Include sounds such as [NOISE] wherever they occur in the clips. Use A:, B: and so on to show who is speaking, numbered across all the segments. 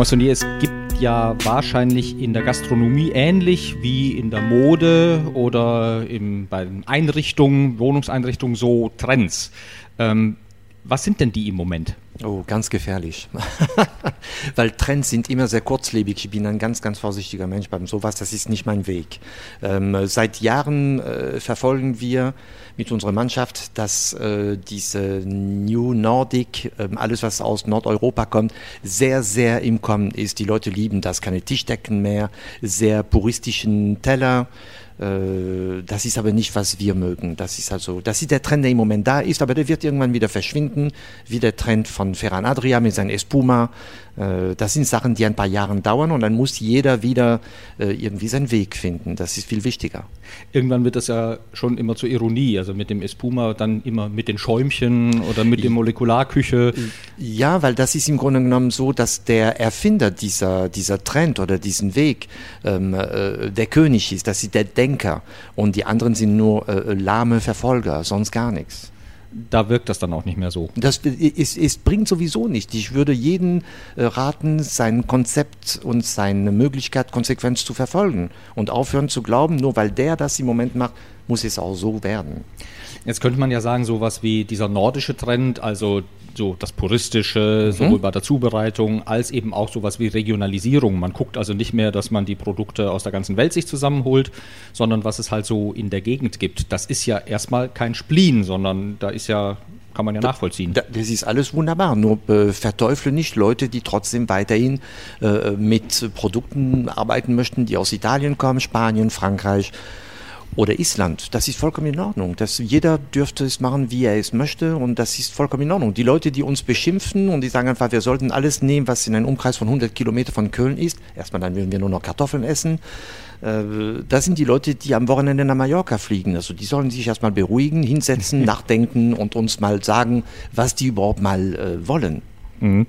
A: Moissonnier, es gibt ja wahrscheinlich in der Gastronomie ähnlich wie in der Mode oder im, bei Einrichtungen, Wohnungseinrichtungen so Trends. Ähm, was sind denn die im Moment?
B: Oh, ganz gefährlich. [LAUGHS] Weil Trends sind immer sehr kurzlebig. Ich bin ein ganz, ganz vorsichtiger Mensch beim sowas. Das ist nicht mein Weg. Ähm, seit Jahren äh, verfolgen wir mit unserer Mannschaft, dass äh, diese New Nordic, äh, alles was aus Nordeuropa kommt, sehr, sehr im Kommen ist. Die Leute lieben das. Keine Tischdecken mehr, sehr puristischen Teller. Äh, das ist aber nicht, was wir mögen. Das ist also, das ist der Trend, der im Moment da ist, aber der wird irgendwann wieder verschwinden, wie der Trend von Ferran Adria mit seinem Espuma. Äh, das sind Sachen, die ein paar Jahre dauern und dann muss jeder wieder äh, irgendwie seinen Weg finden. Das ist viel wichtiger.
A: Irgendwann wird das ja schon immer zur Ironie, also mit dem Espuma dann immer mit den Schäumchen oder mit der Molekularküche.
B: Ja, weil das ist im Grunde genommen so, dass der Erfinder dieser, dieser Trend oder diesen Weg ähm, äh, der König ist, dass sie der Denker und die anderen sind nur äh, lahme Verfolger, sonst gar nichts
A: da wirkt das dann auch nicht mehr so.
B: Das ist, ist, bringt sowieso nicht. Ich würde jeden äh, raten, sein Konzept und seine Möglichkeit konsequent zu verfolgen und aufhören zu glauben, nur weil der das im Moment macht, muss es auch so werden.
A: Jetzt könnte man ja sagen, sowas wie dieser nordische Trend, also so das Puristische, mhm. sowohl bei der Zubereitung als eben auch sowas wie Regionalisierung. Man guckt also nicht mehr, dass man die Produkte aus der ganzen Welt sich zusammenholt, sondern was es halt so in der Gegend gibt. Das ist ja erstmal kein Spleen, sondern da ist ja kann man ja nachvollziehen.
B: Das ist alles wunderbar. Nur äh, verteufle nicht Leute, die trotzdem weiterhin äh, mit Produkten arbeiten möchten, die aus Italien kommen, Spanien, Frankreich oder Island. Das ist vollkommen in Ordnung. Das, jeder dürfte es machen, wie er es möchte und das ist vollkommen in Ordnung. Die Leute, die uns beschimpfen und die sagen einfach, wir sollten alles nehmen, was in einem Umkreis von 100 Kilometern von Köln ist, erstmal dann würden wir nur noch Kartoffeln essen, äh, das sind die Leute, die am Wochenende nach Mallorca fliegen. Also die sollen sich erstmal beruhigen, hinsetzen, [LAUGHS] nachdenken und uns mal sagen, was die überhaupt mal äh, wollen.
A: Mhm.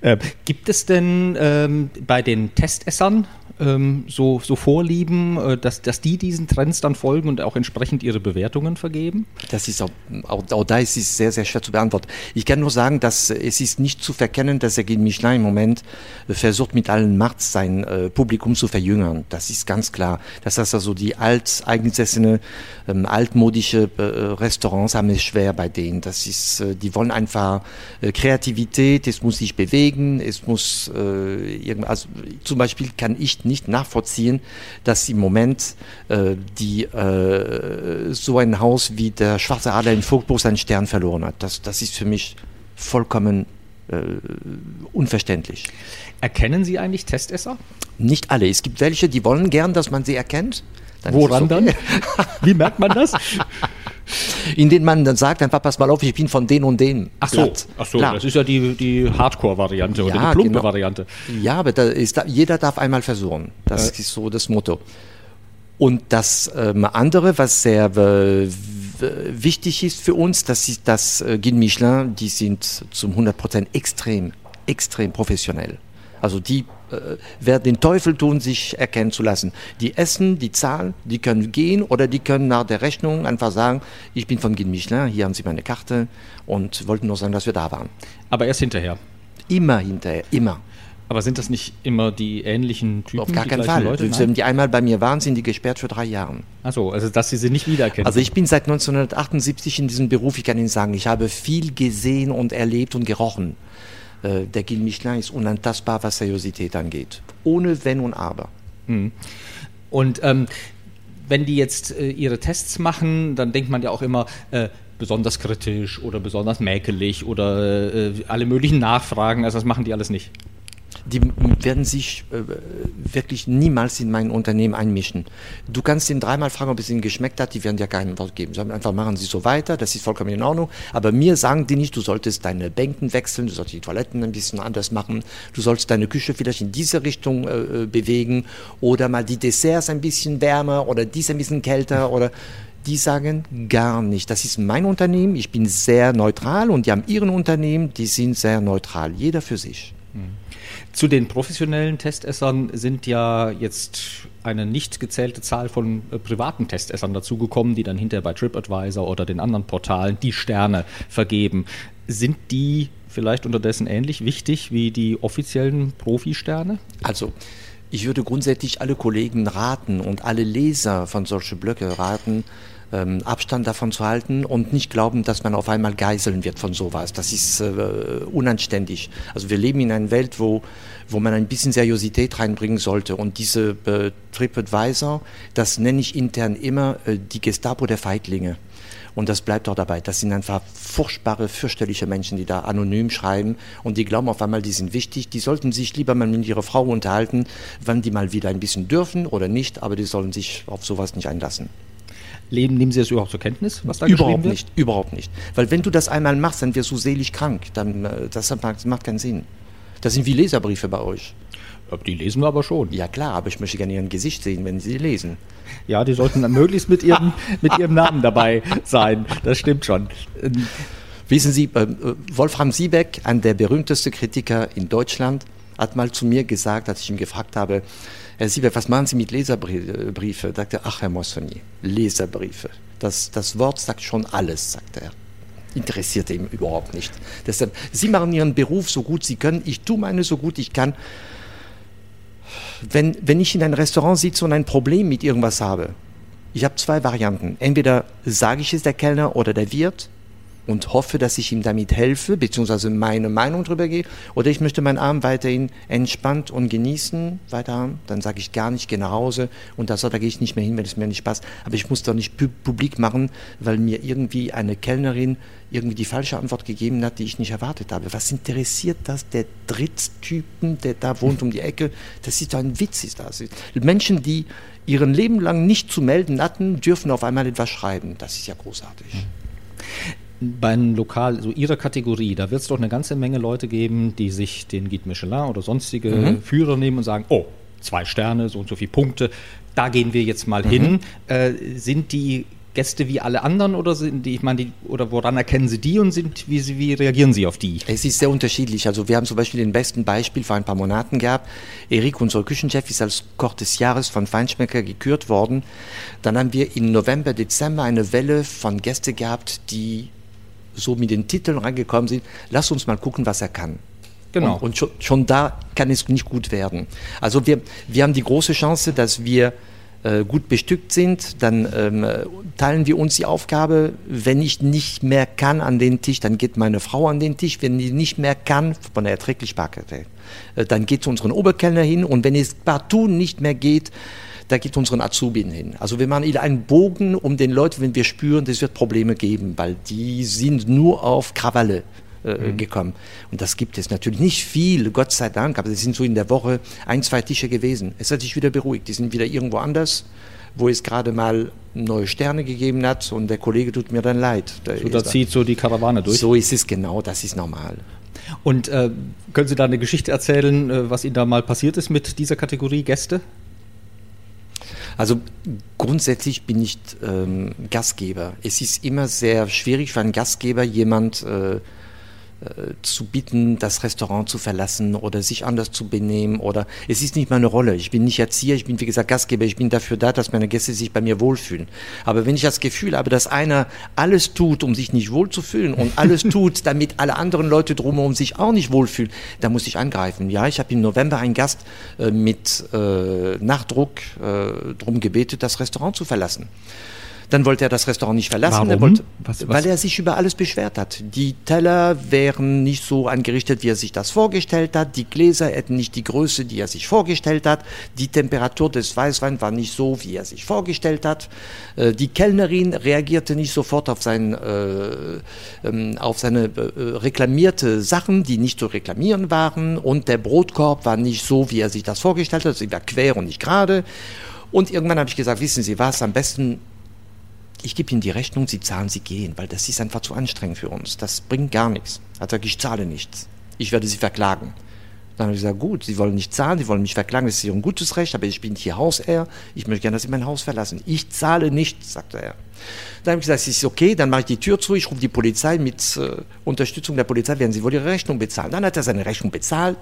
A: Äh, gibt es denn ähm, bei den Testessern ähm, so, so Vorlieben, äh, dass, dass die diesen Trends dann folgen und auch entsprechend ihre Bewertungen vergeben?
B: Das ist auch, auch, auch da ist es sehr, sehr schwer zu beantworten. Ich kann nur sagen, dass es ist nicht zu verkennen, dass der Guide Michelin im Moment versucht, mit allen Macht sein äh, Publikum zu verjüngern. Das ist ganz klar. Das heißt also, die alt eingesessene, ähm, altmodische äh, Restaurants haben es schwer bei denen. Das ist, äh, die wollen einfach äh, Kreativität, es muss sich bewegen, es muss äh, also, zum Beispiel kann ich nicht nachvollziehen, dass im Moment äh, die, äh, so ein Haus wie der Schwarze Adler in Vogtburg seinen Stern verloren hat. Das, das ist für mich vollkommen äh, unverständlich.
A: Erkennen Sie eigentlich Testesser?
B: Nicht alle. Es gibt welche, die wollen gern, dass man sie erkennt.
A: Dann Woran okay. dann? Wie merkt man das?
B: in denen man dann sagt, einfach pass mal auf, ich bin von den und den.
A: Ach so, ach so das ist ja die, die Hardcore-Variante oder ja, die plumpe genau. Variante.
B: Ja, aber da ist, jeder darf einmal versuchen. Das äh. ist so das Motto. Und das ähm, andere, was sehr äh, wichtig ist für uns, das ist das äh, Guide Michelin, die sind zum 100% extrem, extrem professionell. Also die äh, werden den Teufel tun, sich erkennen zu lassen. Die essen, die zahlen, die können gehen oder die können nach der Rechnung einfach sagen, ich bin von Guide Michelin, hier haben Sie meine Karte und wollten nur sagen, dass wir da waren.
A: Aber erst hinterher?
B: Immer hinterher, immer.
A: Aber sind das nicht immer die ähnlichen Typen?
B: Auf gar keinen Fall. Leute? Wenn die einmal bei mir waren, sind die gesperrt für drei Jahre.
A: Achso, also dass Sie sie nicht wiedererkennen.
B: Also ich bin seit 1978 in diesem Beruf, ich kann Ihnen sagen, ich habe viel gesehen und erlebt und gerochen. Äh, der Guide Michelin ist unantastbar, was Seriosität angeht. Ohne Wenn und Aber.
A: Mhm. Und ähm, wenn die jetzt äh, ihre Tests machen, dann denkt man ja auch immer, äh, besonders kritisch oder besonders mäkelig oder äh, alle möglichen Nachfragen. Also das machen die alles nicht
B: die werden sich äh, wirklich niemals in mein Unternehmen einmischen. Du kannst ihn dreimal fragen, ob es ihnen geschmeckt hat, die werden dir kein Wort geben. Sagen einfach, machen Sie so weiter, das ist vollkommen in Ordnung. Aber mir sagen die nicht, du solltest deine Bänken wechseln, du solltest die Toiletten ein bisschen anders machen, du sollst deine Küche vielleicht in diese Richtung äh, äh bewegen oder mal die Desserts ein bisschen wärmer oder dies ein bisschen kälter oder die sagen gar nicht. Das ist mein Unternehmen, ich bin sehr neutral und die haben ihren Unternehmen, die sind sehr neutral, jeder für sich.
A: Zu den professionellen Testessern sind ja jetzt eine nicht gezählte Zahl von äh, privaten Testessern dazugekommen, die dann hinterher bei TripAdvisor oder den anderen Portalen die Sterne vergeben. Sind die vielleicht unterdessen ähnlich wichtig wie die offiziellen Profi-Sterne?
B: Also, ich würde grundsätzlich alle Kollegen raten und alle Leser von solchen Blöcke raten, ähm, Abstand davon zu halten und nicht glauben, dass man auf einmal geiseln wird von sowas. Das ist äh, unanständig. Also wir leben in einer Welt, wo, wo man ein bisschen Seriosität reinbringen sollte. Und diese äh, TripAdvisor, das nenne ich intern immer äh, die Gestapo der Feiglinge. Und das bleibt auch dabei. Das sind einfach furchtbare, fürchterliche Menschen, die da anonym schreiben und die glauben auf einmal, die sind wichtig. Die sollten sich lieber mal mit ihrer Frau unterhalten, wann die mal wieder ein bisschen dürfen oder nicht, aber die sollen sich auf sowas nicht einlassen.
A: Leben, nehmen Sie das überhaupt zur Kenntnis,
B: was da überhaupt nicht, überhaupt nicht. Weil wenn du das einmal machst, dann wirst du selig krank. Dann, äh, das macht keinen Sinn. Das sind wie Leserbriefe bei euch.
A: Die lesen wir aber schon.
B: Ja klar, aber ich möchte gerne Ihr Gesicht sehen, wenn Sie lesen.
A: Ja, die sollten dann möglichst mit ihrem, [LAUGHS] mit ihrem Namen dabei sein. Das stimmt schon. Ähm,
B: Wissen Sie, äh, Wolfram Siebeck, ein der berühmteste Kritiker in Deutschland, hat mal zu mir gesagt, als ich ihn gefragt habe, Herr Siebeck, was machen Sie mit Leserbriefe? Sagte ach Herr Mossoni, Leserbriefe. Das, das Wort sagt schon alles, sagte er interessiert ihn überhaupt nicht. Deshalb, Sie machen Ihren Beruf so gut Sie können, ich tue meine so gut ich kann wenn, wenn ich in ein Restaurant sitze und ein Problem mit irgendwas habe, ich habe zwei Varianten. Entweder sage ich es der Kellner oder der Wirt und hoffe, dass ich ihm damit helfe, beziehungsweise meine Meinung darüber gehe, oder ich möchte meinen Abend weiterhin entspannt und genießen, weiter haben, dann sage ich gar nicht, gehe nach Hause und das, da gehe ich nicht mehr hin, wenn es mir nicht passt. Aber ich muss doch nicht publik machen, weil mir irgendwie eine Kellnerin irgendwie die falsche Antwort gegeben hat, die ich nicht erwartet habe. Was interessiert das der Drittstypen, der da wohnt um die Ecke? Das ist doch ein Witz, ist das. Menschen, die ihren Leben lang nicht zu melden hatten, dürfen auf einmal etwas schreiben. Das ist ja großartig.
A: Bei einem Lokal, so Ihrer Kategorie, da wird es doch eine ganze Menge Leute geben, die sich den Guide Michelin oder sonstige mhm. Führer nehmen und sagen, oh, zwei Sterne, so und so viele Punkte, da gehen wir jetzt mal mhm. hin. Äh, sind die Gäste wie alle anderen oder sind die, ich meine, die, oder woran erkennen Sie die und sind, wie, wie reagieren Sie auf die?
B: Es ist sehr unterschiedlich. Also wir haben zum Beispiel den besten Beispiel vor ein paar Monaten gehabt. Erik, unser Küchenchef, ist als Koch des Jahres von Feinschmecker gekürt worden. Dann haben wir im November, Dezember eine Welle von Gästen gehabt, die so mit den Titeln reingekommen sind. Lass uns mal gucken, was er kann. Genau. Und, und schon, schon, da kann es nicht gut werden. Also wir, wir haben die große Chance, dass wir äh, gut bestückt sind, dann ähm, teilen wir uns die Aufgabe. Wenn ich nicht mehr kann an den Tisch, dann geht meine Frau an den Tisch. Wenn die nicht mehr kann, von der Erträglichkeit, äh, dann geht zu unseren Oberkellner hin. Und wenn es partout nicht mehr geht, da geht unseren Azubin hin. Also wir machen einen Bogen um den Leuten, wenn wir spüren, es wird Probleme geben, weil die sind nur auf Krawalle äh, mhm. gekommen. Und das gibt es natürlich nicht viel, Gott sei Dank, aber es sind so in der Woche ein, zwei Tische gewesen. Es hat sich wieder beruhigt. Die sind wieder irgendwo anders, wo es gerade mal neue Sterne gegeben hat und der Kollege tut mir dann leid.
A: Da so, da zieht so die Karawane durch.
B: So ist es genau, das ist normal.
A: Und äh, können Sie da eine Geschichte erzählen, äh, was Ihnen da mal passiert ist mit dieser Kategorie Gäste?
B: Also grundsätzlich bin ich ähm, Gastgeber. Es ist immer sehr schwierig für einen Gastgeber, jemand äh, zu bitten, das Restaurant zu verlassen oder sich anders zu benehmen oder es ist nicht meine Rolle. Ich bin nicht Erzieher, ich bin wie gesagt Gastgeber, ich bin dafür da, dass meine Gäste sich bei mir wohlfühlen. Aber wenn ich das Gefühl habe, dass einer alles tut, um sich nicht wohlzufühlen und alles [LAUGHS] tut, damit alle anderen Leute drumherum sich auch nicht wohlfühlen, dann muss ich angreifen. Ja, ich habe im November einen Gast äh, mit äh, Nachdruck äh, darum gebetet, das Restaurant zu verlassen. Dann wollte er das Restaurant nicht verlassen,
A: er
B: wollte, was, was? weil er sich über alles beschwert hat. Die Teller wären nicht so angerichtet, wie er sich das vorgestellt hat. Die Gläser hätten nicht die Größe, die er sich vorgestellt hat. Die Temperatur des Weißweins war nicht so, wie er sich vorgestellt hat. Äh, die Kellnerin reagierte nicht sofort auf, sein, äh, ähm, auf seine äh, reklamierte Sachen, die nicht zu reklamieren waren. Und der Brotkorb war nicht so, wie er sich das vorgestellt hat. Sie war quer und nicht gerade. Und irgendwann habe ich gesagt, wissen Sie was, am besten ich gebe Ihnen die Rechnung, Sie zahlen, Sie gehen, weil das ist einfach zu anstrengend für uns. Das bringt gar nichts. Er hat gesagt, ich zahle nichts. Ich werde Sie verklagen. Dann habe ich gesagt, gut, Sie wollen nicht zahlen, Sie wollen mich verklagen, das ist Ihr gutes Recht, aber ich bin hier Hausherr, ich möchte gerne, dass Sie mein Haus verlassen. Ich zahle nichts, sagte er. Dann habe ich gesagt, es ist okay, dann mache ich die Tür zu, ich rufe die Polizei, mit äh, Unterstützung der Polizei werden Sie wohl Ihre Rechnung bezahlen. Dann hat er seine Rechnung bezahlt,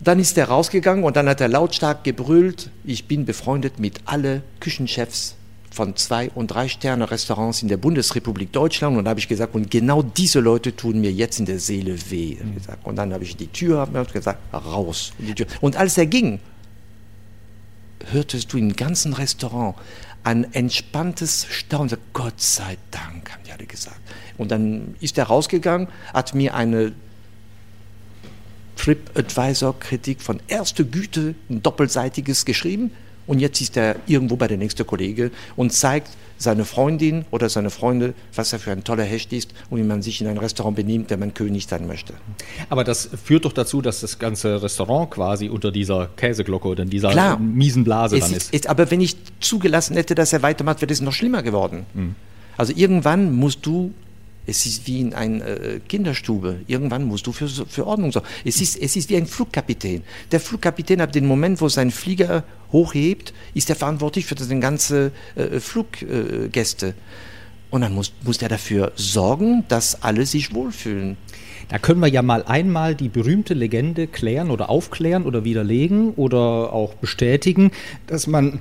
B: Dann ist er rausgegangen und dann hat er lautstark gebrüllt, ich bin befreundet mit alle Küchenchefs von zwei und drei Sterne Restaurants in der Bundesrepublik Deutschland. Und da habe ich gesagt und genau diese Leute tun mir jetzt in der Seele weh mhm. und dann habe ich die Tür gesagt raus und, und als er ging hörtest du im ganzen Restaurant ein entspanntes Staunen. Gott sei Dank haben die alle gesagt. Und dann ist er rausgegangen hat mir eine TripAdvisor-Kritik von erster Güte, ein doppelseitiges geschrieben. Und jetzt ist er irgendwo bei der nächsten Kollege und zeigt seine Freundin oder seine Freunde, was er für ein toller Hecht ist und wie man sich in ein Restaurant benimmt, der man König sein möchte.
A: Aber das führt doch dazu, dass das ganze Restaurant quasi unter dieser Käseglocke oder in dieser Klar, miesen Blase dann ist. ist.
B: Aber wenn ich zugelassen hätte, dass er weitermacht, wäre es noch schlimmer geworden. Mhm. Also irgendwann musst du es ist wie in einer äh, Kinderstube. Irgendwann musst du für, für Ordnung sorgen. Es ist, es ist wie ein Flugkapitän. Der Flugkapitän, ab dem Moment, wo sein Flieger hochhebt, ist er verantwortlich für den ganzen äh, Fluggäste. Äh, Und dann muss, muss er dafür sorgen, dass alle sich wohlfühlen.
A: Da können wir ja mal einmal die berühmte Legende klären oder aufklären oder widerlegen oder auch bestätigen, dass man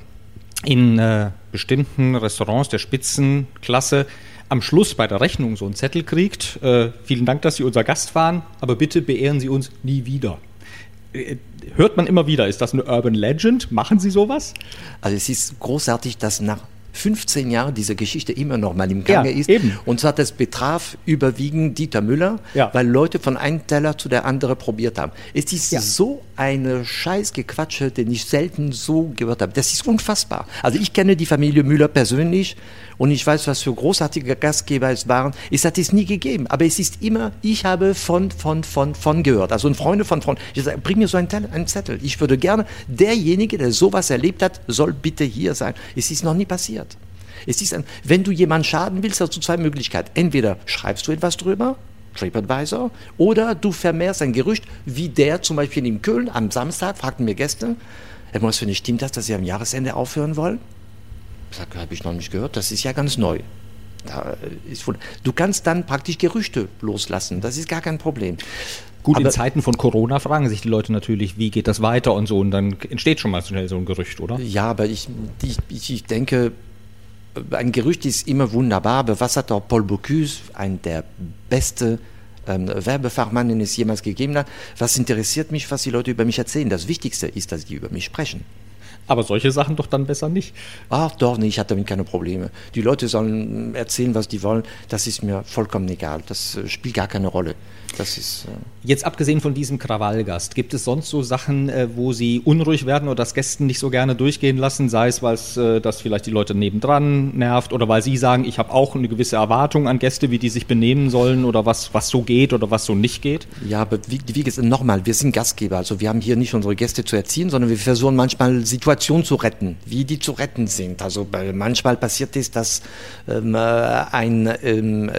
A: in äh, bestimmten Restaurants der Spitzenklasse am Schluss bei der Rechnung so einen Zettel kriegt, äh, vielen Dank, dass Sie unser Gast waren, aber bitte beehren Sie uns nie wieder. Äh, hört man immer wieder, ist das eine Urban Legend? Machen Sie sowas?
B: Also es ist großartig, dass nach 15 Jahren diese Geschichte immer noch mal im Gange ja, ist. Eben. Und zwar das betraf überwiegend Dieter Müller, ja. weil Leute von einem Teller zu der anderen probiert haben. Es ist ja. so eine Scheißgequatsche, den ich selten so gehört habe. Das ist unfassbar. Also ich kenne die Familie Müller persönlich und ich weiß, was für großartige Gastgeber es waren. Es hat es nie gegeben, aber es ist immer, ich habe von, von, von, von gehört. Also ein Freunde von, von. Ich sage, bring mir so einen, Zettel. Ich würde gerne, derjenige, der sowas erlebt hat, soll bitte hier sein. Es ist noch nie passiert. Es ist ein, wenn du jemanden schaden willst, hast du zwei Möglichkeiten. Entweder schreibst du etwas drüber, TripAdvisor, oder du vermehrst ein Gerücht, wie der zum Beispiel in Köln am Samstag, fragten mir gestern, Herr Mosfini, stimmt das, dass Sie am Jahresende aufhören wollen? Ich sage, habe ich noch nicht gehört, das ist ja ganz neu. du kannst dann praktisch Gerüchte loslassen, das ist gar kein Problem.
A: Gut, Aber in Zeiten von Corona fragen sich die Leute natürlich, wie geht das weiter und so, und dann entsteht schon mal schnell so ein Gerücht, oder?
B: Ja, aber ich, ich, ich denke, ein Gerücht ist immer wunderbar, aber was hat auch Paul Bocuse, ein der beste ähm, Werbefachmann, den es jemals gegeben hat, was interessiert mich, was die Leute über mich erzählen? Das Wichtigste ist, dass die über mich sprechen.
A: Aber solche Sachen doch dann besser nicht.
B: Ach doch, nee, ich hatte damit keine Probleme. Die Leute sollen erzählen, was die wollen. Das ist mir vollkommen egal. Das äh, spielt gar keine Rolle. Das ist,
A: äh Jetzt abgesehen von diesem Krawallgast, gibt es sonst so Sachen, äh, wo Sie unruhig werden oder das Gästen nicht so gerne durchgehen lassen, sei es, weil es äh, das vielleicht die Leute nebendran nervt oder weil Sie sagen, ich habe auch eine gewisse Erwartung an Gäste, wie die sich benehmen sollen oder was, was so geht oder was so nicht geht?
B: Ja, aber wie, wie gesagt, nochmal, wir sind Gastgeber, also wir haben hier nicht unsere Gäste zu erziehen, sondern wir versuchen manchmal Situationen zu retten, wie die zu retten sind. Also manchmal passiert es, dass ähm, äh, ein ähm,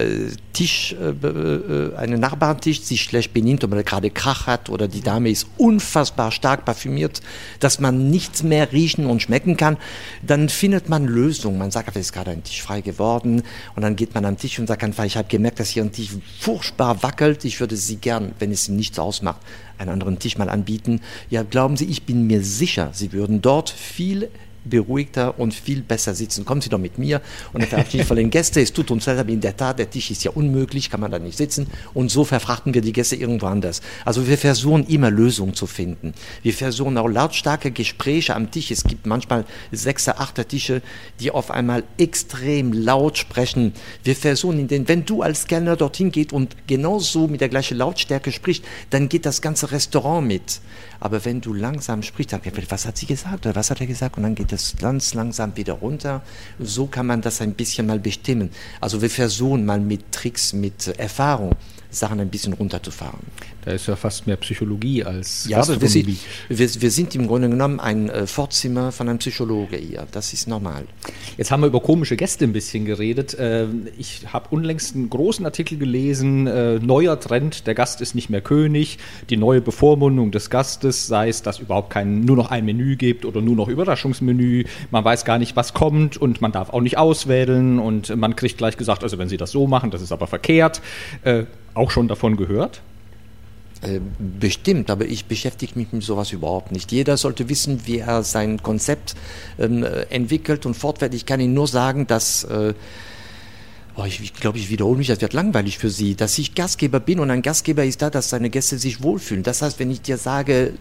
B: Tisch, äh, eine Nachbarn Tisch sich schlecht benimmt oder gerade Krach hat oder die Dame ist unfassbar stark parfümiert, dass man nichts mehr riechen und schmecken kann, dann findet man Lösungen. Man sagt, es ist gerade ein Tisch frei geworden und dann geht man am Tisch und sagt einfach, ich habe gemerkt, dass hier ein Tisch furchtbar wackelt, ich würde Sie gern, wenn es nichts ausmacht, einen anderen Tisch mal anbieten. Ja, glauben Sie, ich bin mir sicher, Sie würden dort viel beruhigter und viel besser sitzen. Kommen Sie doch mit mir und dann verabschiede ich von den Gästen. Es tut uns leid, aber in der Tat, der Tisch ist ja unmöglich, kann man da nicht sitzen. Und so verfrachten wir die Gäste irgendwo anders. Also wir versuchen immer Lösungen zu finden. Wir versuchen auch lautstarke Gespräche am Tisch. Es gibt manchmal sechser, achter Tische, die auf einmal extrem laut sprechen. Wir versuchen, in den, wenn du als Kellner dorthin geht und genauso mit der gleichen Lautstärke sprichst, dann geht das ganze Restaurant mit. Aber wenn du langsam sprichst, dann, was hat sie gesagt oder was hat er gesagt? Und dann geht es ganz langsam wieder runter. So kann man das ein bisschen mal bestimmen. Also wir versuchen mal mit Tricks, mit Erfahrung Sachen ein bisschen runterzufahren.
A: Da ist ja fast mehr Psychologie als
B: Ja, aber wir sind, wir, wir sind, im Grunde genommen ein äh, Vorzimmer von einem Psychologe hier. Das ist normal.
A: Jetzt haben wir über komische Gäste ein bisschen geredet. Ähm, ich habe unlängst einen großen Artikel gelesen, äh, neuer Trend, der Gast ist nicht mehr König, die neue Bevormundung des Gastes, sei es, dass überhaupt kein, nur noch ein Menü gibt oder nur noch Überraschungsmenü, man weiß gar nicht, was kommt und man darf auch nicht auswählen und man kriegt gleich gesagt, also wenn Sie das so machen, das ist aber verkehrt. Äh, auch schon davon gehört?
B: Äh, bestimmt, aber ich beschäftige mich mit sowas überhaupt nicht. Jeder sollte wissen, wie er sein Konzept ähm, entwickelt und fortwährt. Ich kann Ihnen nur sagen, dass äh, oh, ich, ich glaube, ich wiederhole mich, das wird langweilig für Sie, dass ich Gastgeber bin und ein Gastgeber ist da, dass seine Gäste sich wohlfühlen. Das heißt, wenn ich dir sage,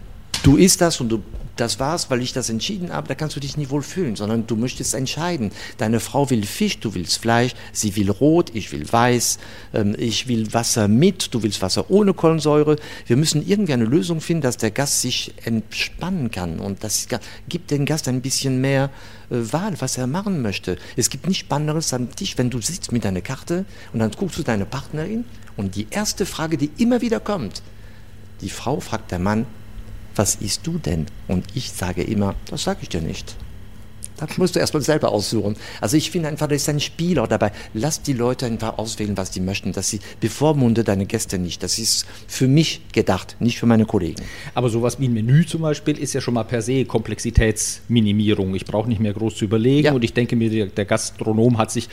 B: du isst das und du das war's, weil ich das entschieden habe, da kannst du dich nie wohl fühlen, sondern du möchtest entscheiden. Deine Frau will Fisch, du willst Fleisch, sie will rot, ich will weiß, ähm, ich will Wasser mit, du willst Wasser ohne Kohlensäure. Wir müssen irgendwie eine Lösung finden, dass der Gast sich entspannen kann und das gibt dem Gast ein bisschen mehr äh, Wahl, was er machen möchte. Es gibt nichts Spannenderes am Tisch, wenn du sitzt mit deiner Karte und dann guckst du deine Partnerin und die erste Frage, die immer wieder kommt, die Frau fragt der Mann, was isst du denn? Und ich sage immer, das sage ich dir nicht. Das musst du erstmal selber aussuchen. Also ich finde einfach, das ist ein Spieler dabei. Lass die Leute einfach auswählen, was sie möchten. Dass sie bevormunde deine Gäste nicht. Das ist für mich gedacht, nicht für meine Kollegen.
A: Aber sowas wie ein Menü zum Beispiel ist ja schon mal per se Komplexitätsminimierung. Ich brauche nicht mehr groß zu überlegen. Ja. Und ich denke mir, der Gastronom hat sich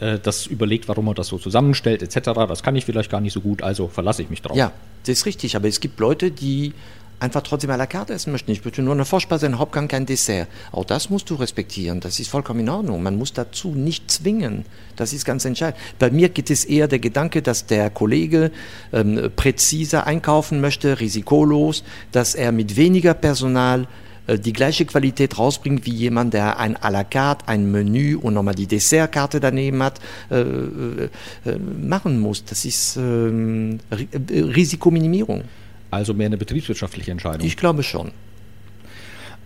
A: äh, das überlegt, warum er das so zusammenstellt, etc. Das kann ich vielleicht gar nicht so gut, also verlasse ich mich drauf.
B: Ja, das ist richtig. Aber es gibt Leute, die einfach trotzdem à la carte essen möchten. Ich möchte nur eine Vorspeise, einen Hauptgang, kein Dessert. Auch das musst du respektieren. Das ist vollkommen in Ordnung. Man muss dazu nicht zwingen. Das ist ganz entscheidend. Bei mir gibt es eher der Gedanke, dass der Kollege ähm, präziser einkaufen möchte, risikolos, dass er mit weniger Personal äh, die gleiche Qualität rausbringt wie jemand, der ein à la carte, ein Menü und nochmal die Dessertkarte daneben hat, äh, äh, äh machen muss. Das ist ähm, Risikominimierung.
A: Also mehr eine betriebswirtschaftliche Entscheidung.
B: Ich glaube schon.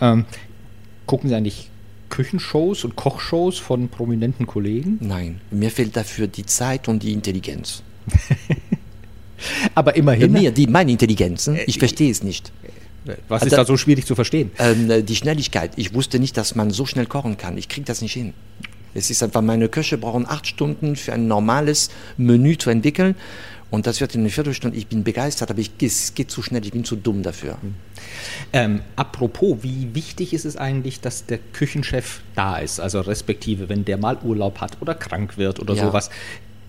A: Ähm, gucken Sie eigentlich Küchenshows und Kochshows von prominenten Kollegen?
B: Nein, mir fehlt dafür die Zeit und die Intelligenz. [LAUGHS]
A: Aber immerhin.
B: Mir, die, meine Intelligenz, hm? ich verstehe es nicht.
A: Was ist also, da so schwierig zu verstehen?
B: Ähm, die Schnelligkeit. Ich wusste nicht, dass man so schnell kochen kann. Ich kriege das nicht hin. Es ist einfach, meine Köche brauchen acht Stunden für ein normales Menü zu entwickeln. Und das wird in einer Viertelstunde, ich bin begeistert, aber ich, es geht zu schnell, ich bin zu dumm dafür.
A: Ähm, apropos, wie wichtig ist es eigentlich, dass der Küchenchef da ist? Also respektive, wenn der mal Urlaub hat oder krank wird oder ja. sowas.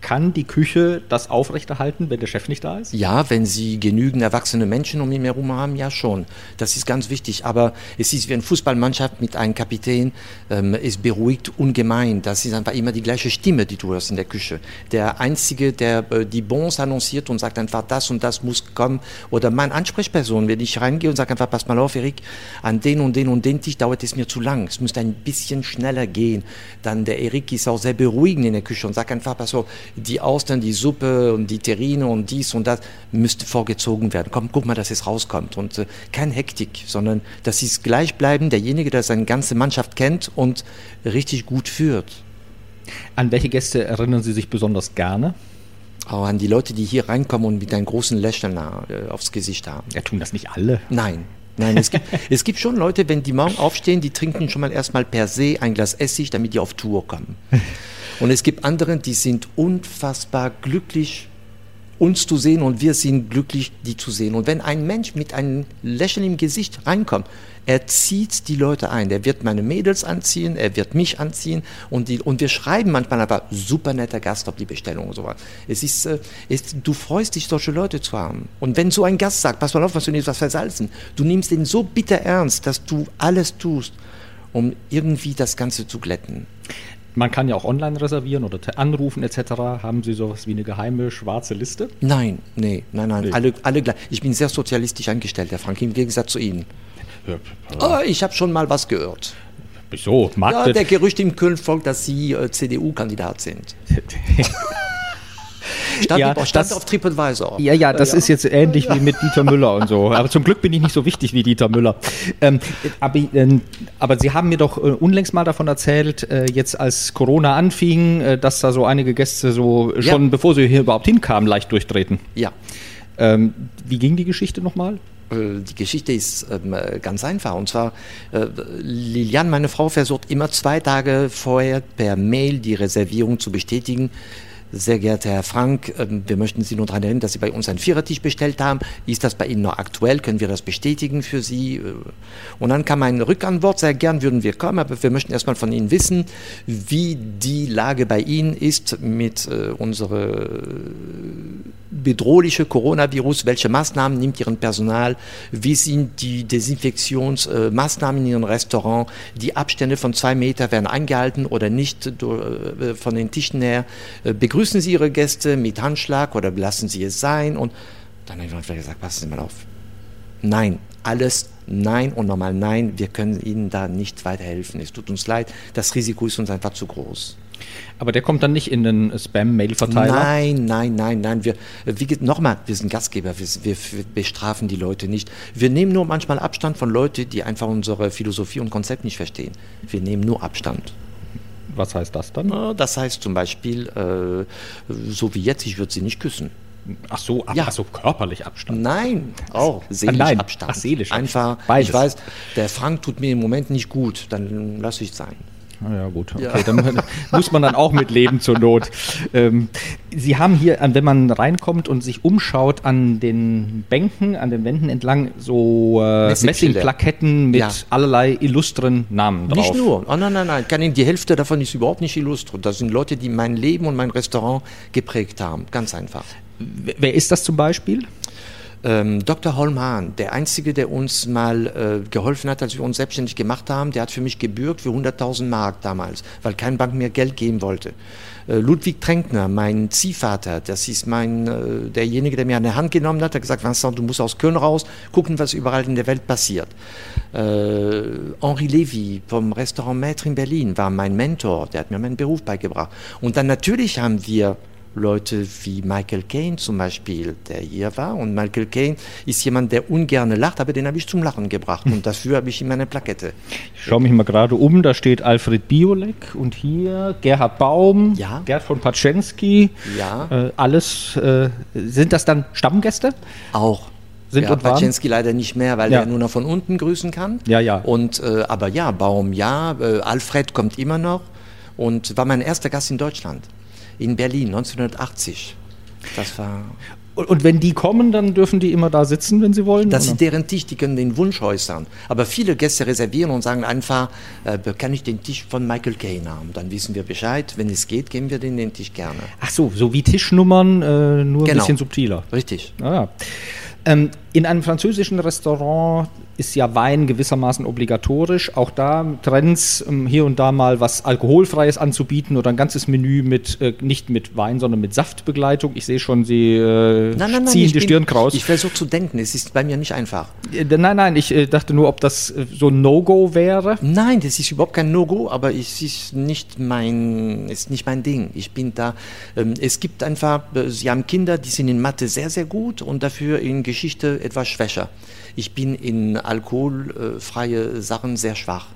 A: Kann die Küche das aufrechterhalten, wenn der Chef nicht da ist?
B: Ja, wenn sie genügend erwachsene Menschen um ihn herum haben, ja schon. Das ist ganz wichtig. Aber es ist wie eine Fußballmannschaft mit einem Kapitän. Ähm, es beruhigt ungemein. Das ist einfach immer die gleiche Stimme, die du hörst in der Küche. Der Einzige, der äh, die Bons annonciert und sagt einfach, das und das muss kommen. Oder meine Ansprechperson, wenn ich reingehe und sage einfach, pass mal auf, Erik, an den und den und den Tisch dauert es mir zu lang. Es müsste ein bisschen schneller gehen. Dann der Erik ist auch sehr beruhigend in der Küche und sagt einfach, pass auf, die Austern, die Suppe und die Terrine und dies und das müsste vorgezogen werden. Komm, guck mal, dass es rauskommt. Und äh, kein Hektik, sondern das ist gleichbleibend, derjenige, der seine ganze Mannschaft kennt und richtig gut führt.
A: An welche Gäste erinnern Sie sich besonders gerne?
B: Auch an die Leute, die hier reinkommen und mit einem großen Lächeln äh, aufs Gesicht haben.
A: Ja, tun das nicht alle?
B: Nein, Nein, es gibt, [LAUGHS] es gibt schon Leute, wenn die morgen aufstehen, die trinken schon mal erstmal per se ein Glas Essig, damit die auf Tour kommen. Und es gibt andere, die sind unfassbar glücklich, uns zu sehen und wir sind glücklich, die zu sehen. Und wenn ein Mensch mit einem Lächeln im Gesicht reinkommt, er zieht die Leute ein. Er wird meine Mädels anziehen, er wird mich anziehen und, die, und wir schreiben manchmal aber super netter Gast auf die Bestellung und so weiter. Es ist, äh, es, du freust dich, solche Leute zu haben. Und wenn so ein Gast sagt, pass mal auf, was du nimmst, was versalzen, du nimmst den so bitter ernst, dass du alles tust, um irgendwie das Ganze zu glätten.
A: Man kann ja auch online reservieren oder anrufen etc. Haben Sie sowas wie eine geheime schwarze Liste?
B: Nein, nee, nein, nein. Nee. Alle, alle gleich. Ich bin sehr sozialistisch eingestellt, Herr Frank, im Gegensatz zu Ihnen. Ja, oh, ich habe schon mal was gehört.
A: Wieso?
B: Magde ja, der Gerücht im Köln folgt, dass Sie äh, CDU-Kandidat sind. [LAUGHS] Stand, ja, stand das, auf TripAdvisor.
A: Ja, ja, das ja. ist jetzt ähnlich wie mit Dieter Müller und so. [LAUGHS] Aber zum Glück bin ich nicht so wichtig wie Dieter Müller. Ähm, aber, äh, aber, Sie haben mir doch äh, unlängst mal davon erzählt, äh, jetzt als Corona anfing, äh, dass da so einige Gäste so ja. schon, bevor sie hier überhaupt hinkamen, leicht durchtreten.
B: Ja.
A: Ähm, wie ging die Geschichte nochmal?
B: Äh, die Geschichte ist ähm, ganz einfach. Und zwar, äh, Lilian, meine Frau, versucht immer zwei Tage vorher per Mail die Reservierung zu bestätigen. Sehr geehrter Herr Frank, ähm, wir möchten Sie nur daran erinnern, dass Sie bei uns einen Vierertisch bestellt haben. Ist das bei Ihnen noch aktuell? Können wir das bestätigen für Sie? Äh, und dann kam eine Rückantwort, sehr gern würden wir kommen, aber wir möchten erstmal von Ihnen wissen, wie die Lage bei Ihnen ist mit äh, unserer bedrohliche Coronavirus, welche Maßnahmen nimmt Ihren Personal, wie sind die Desinfektionsmaßnahmen in Ihrem Restaurant, die Abstände von zwei Meter werden eingehalten oder nicht äh, von den Tischen her, äh, begrüßen Sie Ihre Gäste mit Handschlag oder lassen Sie es sein und dann habe ich einfach gesagt, passen Sie mal auf. Nein, alles nein und nochmal nein, wir können Ihnen da nicht weiterhelfen. Es tut uns leid, das Risiko ist uns einfach zu groß.
A: Aber der kommt dann nicht in den Spam-Mail-Verteiler?
B: Nein, nein, nein, nein. Wir, wie, nochmal, wir sind Gastgeber, wir, wir, wir, bestrafen die Leute nicht. Wir nehmen nur manchmal Abstand von Leuten, die einfach unsere Philosophie und Konzept nicht verstehen. Wir nehmen nur Abstand.
A: Was heißt das dann?
B: Das heißt zum Beispiel, äh, so wie jetzt, ich würde sie nicht küssen.
A: Ach so, ab, ja. ach so, körperlich Abstand.
B: Nein, auch seelisch
A: Nein.
B: Abstand.
A: Ach, seelisch
B: Einfach,
A: Beides.
B: ich weiß, der Frank tut mir im Moment nicht gut, dann lasse ich es sein.
A: Ja, gut, okay, ja. dann [LAUGHS] muss man dann auch mit leben zur Not. Ähm, Sie haben hier, wenn man reinkommt und sich umschaut an den Bänken, an den Wänden entlang, so äh, Messingplaketten mit ja. allerlei illustren Namen drauf.
B: Nicht nur, oh, nein, nein, nein, kann Ihnen, die Hälfte davon ist überhaupt nicht illustre. Das sind Leute, die mein Leben und mein Restaurant geprägt haben, ganz einfach.
A: Wer ist das zum Beispiel?
B: Ähm, Dr. Holmhahn, der Einzige, der uns mal äh, geholfen hat, als wir uns selbstständig gemacht haben, der hat für mich gebürgt für 100.000 Mark damals, weil keine Bank mir Geld geben wollte. Äh, Ludwig Tränkner, mein Ziehvater, das ist mein, äh, derjenige, der mir der Hand genommen hat, hat gesagt, Vincent, du musst aus Köln raus, gucken, was überall in der Welt passiert. Äh, Henri Levy vom Restaurant Maître in Berlin war mein Mentor, der hat mir meinen Beruf beigebracht. Und dann natürlich haben wir Leute wie Michael Caine zum Beispiel, der hier war. Und Michael Caine ist jemand, der ungern lacht, aber den habe ich zum Lachen gebracht. Und dafür habe ich ihm eine Plakette.
A: Ich schaue mich mal gerade um, da steht Alfred Biolek und hier Gerhard Baum,
B: ja.
A: Gerd von Patschensky.
B: Ja.
A: Äh, alles, äh, sind das dann Stammgäste?
B: Auch.
A: Sind
B: ja, Patschensky leider nicht mehr, weil
A: ja.
B: er nur noch von unten grüßen kann.
A: Ja, ja.
B: Und, äh, aber ja, Baum ja, äh, Alfred kommt immer noch und war mein erster Gast in Deutschland in Berlin 1980. Das war.
A: Und wenn die kommen, dann dürfen die immer da sitzen, wenn sie wollen?
B: Das oder? ist deren Tisch, die können den Wunsch äußern. Aber viele Gäste reservieren und sagen einfach, äh, kann ich den Tisch von Michael Caine haben? Dann wissen wir Bescheid. Wenn es geht, geben wir den, den Tisch gerne.
A: Ach so, so wie Tischnummern, äh, nur genau. ein bisschen subtiler.
B: Richtig.
A: Ah, ähm, in einem französischen Restaurant ist ja Wein gewissermaßen obligatorisch. Auch da Trends, ähm, hier und da mal was Alkoholfreies anzubieten oder ein ganzes Menü mit, äh, nicht mit Wein, sondern mit Saftbegleitung. Ich sehe schon, Sie äh,
B: nein, nein, nein,
A: ziehen die
B: bin,
A: Stirn kraus.
B: Ich versuche zu denken, es ist bei mir nicht einfach.
A: Äh, nein, nein, ich dachte nur, ob das so ein No-Go wäre.
B: Nein, das ist überhaupt kein No-Go, aber es ist nicht mein, ist nicht mein Ding. Ich bin da, ähm, es gibt einfach, Sie haben Kinder, die sind in Mathe sehr, sehr gut und dafür in Geschichte etwas schwächer. Ich bin in alkoholfreie Sachen sehr schwach.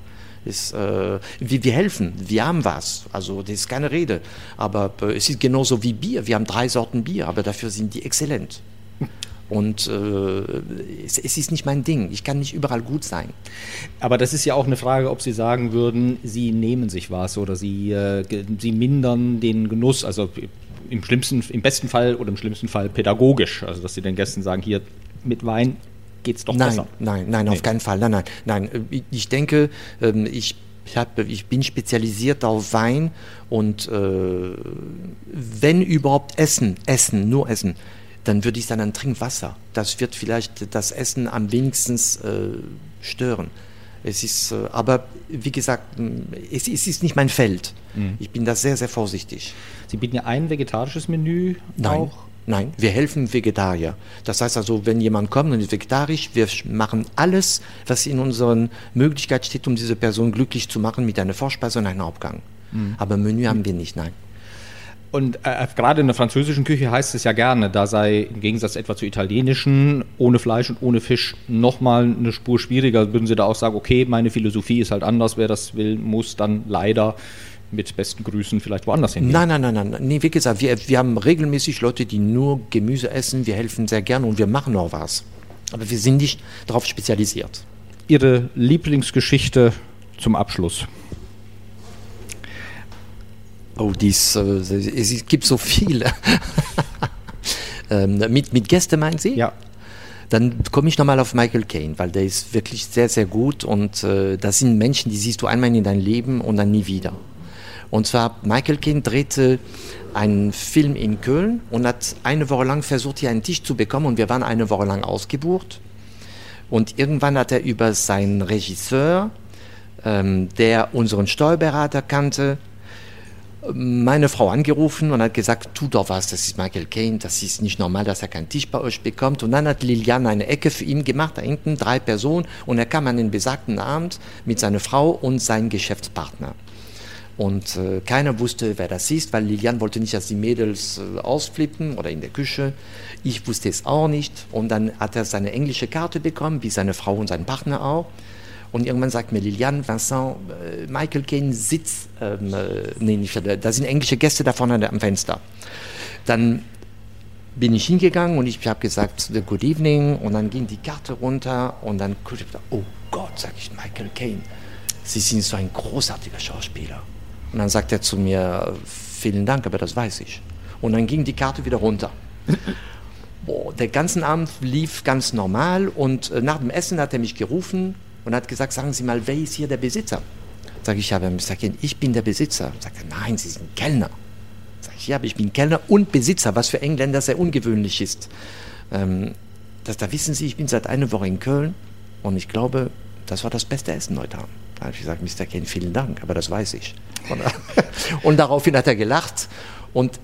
B: Ist, äh, wir, wir, helfen, wir haben was, also das ist keine Rede. Aber äh, es ist genauso wie Bier. Wir haben drei Sorten Bier, aber dafür sind die exzellent. Und äh, es, es, ist nicht mein Ding. Ich kann nicht überall gut sein.
A: Aber das ist ja auch eine Frage, ob Sie sagen würden, Sie nehmen sich was oder Sie, äh, Sie mindern den Genuss. Also im schlimmsten, im besten Fall oder im schlimmsten Fall pädagogisch. Also dass Sie den Gästen sagen, hier mit Wein geht es doch
B: nein,
A: besser.
B: Nein, nein, nee. auf keinen Fall. Nein, nein, nein. Ich denke, ähm, ich, hab, ich bin spezialisiert auf Wein und äh, wenn überhaupt Essen, Essen, nur Essen, dann würde ich sagen an Trinkwasser. Das wird vielleicht das Essen am wenigsten äh, stören. Es ist, äh, aber wie gesagt, es, es, ist nicht mein Feld. Mhm. Ich bin da sehr, sehr vorsichtig.
A: Sie bieten ja ein vegetarisches Menü
B: Nein.
A: auch.
B: Nein, wir helfen Vegetarier. Das heißt also, wenn jemand kommt und ist vegetarisch, wir machen alles, was in unserer Möglichkeit steht, um diese Person glücklich zu machen mit einer Vorspeise und einem Hauptgang. Mhm. Aber Menü haben wir nicht, nein.
A: Und äh, gerade in der französischen Küche heißt es ja gerne, da sei im Gegensatz etwa zur italienischen ohne Fleisch und ohne Fisch nochmal eine Spur schwieriger. Würden Sie da auch sagen, okay, meine Philosophie ist halt anders, wer das will, muss dann leider mit besten Grüßen vielleicht woanders hingehen.
B: Nein, nein, nein, nein. Nee, wie gesagt, wir, wir haben regelmäßig Leute, die nur Gemüse essen. Wir helfen sehr gerne und wir machen auch was. Aber wir sind nicht darauf spezialisiert.
A: Ihre Lieblingsgeschichte zum Abschluss?
B: Oh, dies, äh, es gibt so viele. [LAUGHS] ähm, mit, mit Gäste meinen Sie?
A: Ja.
B: Dann komme ich nochmal auf Michael Caine, weil der ist wirklich sehr, sehr gut und äh, das sind Menschen, die siehst du einmal in deinem Leben und dann nie wieder. Und zwar Michael Caine drehte einen Film in Köln und hat eine Woche lang versucht, hier einen Tisch zu bekommen und wir waren eine Woche lang ausgebucht. Und irgendwann hat er über seinen Regisseur, ähm, der unseren Steuerberater kannte, meine Frau angerufen und hat gesagt, tu doch was, das ist Michael Caine, das ist nicht normal, dass er keinen Tisch bei euch bekommt. Und dann hat Liliane eine Ecke für ihn gemacht, da hinten drei Personen und er kam an den besagten Abend mit seiner Frau und seinem Geschäftspartner. Und äh, keiner wusste, wer das ist, weil Lilian wollte nicht, dass die Mädels äh, ausflippen oder in der Küche. Ich wusste es auch nicht. Und dann hat er seine englische Karte bekommen, wie seine Frau und sein Partner auch. Und irgendwann sagt mir Lilian, Vincent, äh, Michael Caine sitzt, ähm, äh, nee, nicht, da sind englische Gäste da vorne am Fenster. Dann bin ich hingegangen und ich habe gesagt, Good evening. Und dann ging die Karte runter und dann oh Gott, sage ich, Michael Caine, Sie sind so ein großartiger Schauspieler. Und dann sagt er zu mir, vielen Dank, aber das weiß ich. Und dann ging die Karte wieder runter. [LAUGHS] Boah, der ganze Abend lief ganz normal und äh, nach dem Essen hat er mich gerufen und hat gesagt, sagen Sie mal, wer ist hier der Besitzer? Sag ich, ja, ich bin der Besitzer. Sagt er, nein, Sie sind Kellner. Sag ich, ja, aber ich bin Kellner und Besitzer, was für Engländer sehr ungewöhnlich ist. Ähm, das, da wissen Sie, ich bin seit einer Woche in Köln und ich glaube, das war das beste Essen heute Abend. Da habe ich gesagt, Mr. Ken, vielen Dank, aber das weiß ich. Und, [LAUGHS] und daraufhin hat er gelacht und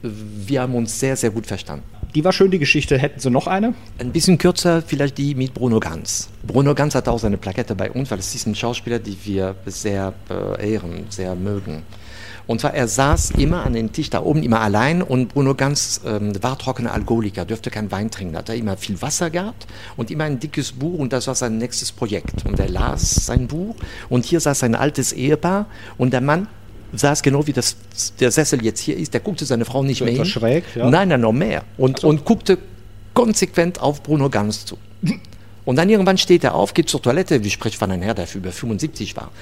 B: wir haben uns sehr, sehr gut verstanden.
A: Die war schön, die Geschichte. Hätten Sie noch eine?
B: Ein bisschen kürzer, vielleicht die mit Bruno Ganz. Bruno Ganz hat auch seine Plakette bei uns, weil es ist ein Schauspieler, den wir sehr äh, ehren, sehr mögen. Und zwar, er saß immer an dem Tisch da oben, immer allein und Bruno Ganz ähm, war trockener Alkoholiker, dürfte kein Wein trinken, hat er immer viel Wasser gehabt und immer ein dickes Buch und das war sein nächstes Projekt. Und er las sein Buch und hier saß ein altes Ehepaar und der Mann saß genau wie das, der Sessel jetzt hier ist, der guckte seine Frau nicht mehr hin.
A: Schräg, ja.
B: Nein, nein, noch mehr. Und, so. und guckte konsequent auf Bruno Ganz zu. Und dann irgendwann steht er auf, geht zur Toilette, wie spricht von einem Herr, der über 75 war.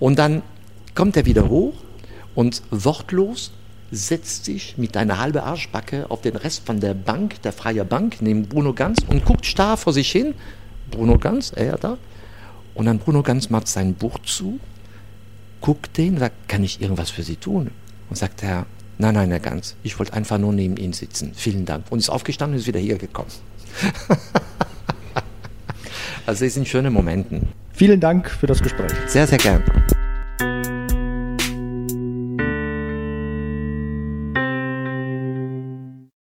B: Und dann kommt er wieder hoch und wortlos setzt sich mit einer halben Arschbacke auf den Rest von der Bank, der freien Bank, neben Bruno Ganz und guckt starr vor sich hin. Bruno Ganz, er da. Und dann Bruno Ganz macht sein Buch zu, guckt den und sagt, kann ich irgendwas für Sie tun? Und sagt er, nein, nein, Herr Ganz, ich wollte einfach nur neben Ihnen sitzen. Vielen Dank. Und ist aufgestanden und ist wieder hier gekommen. [LAUGHS] also es sind schöne Momente.
A: Vielen Dank für das Gespräch.
B: Sehr, sehr gern.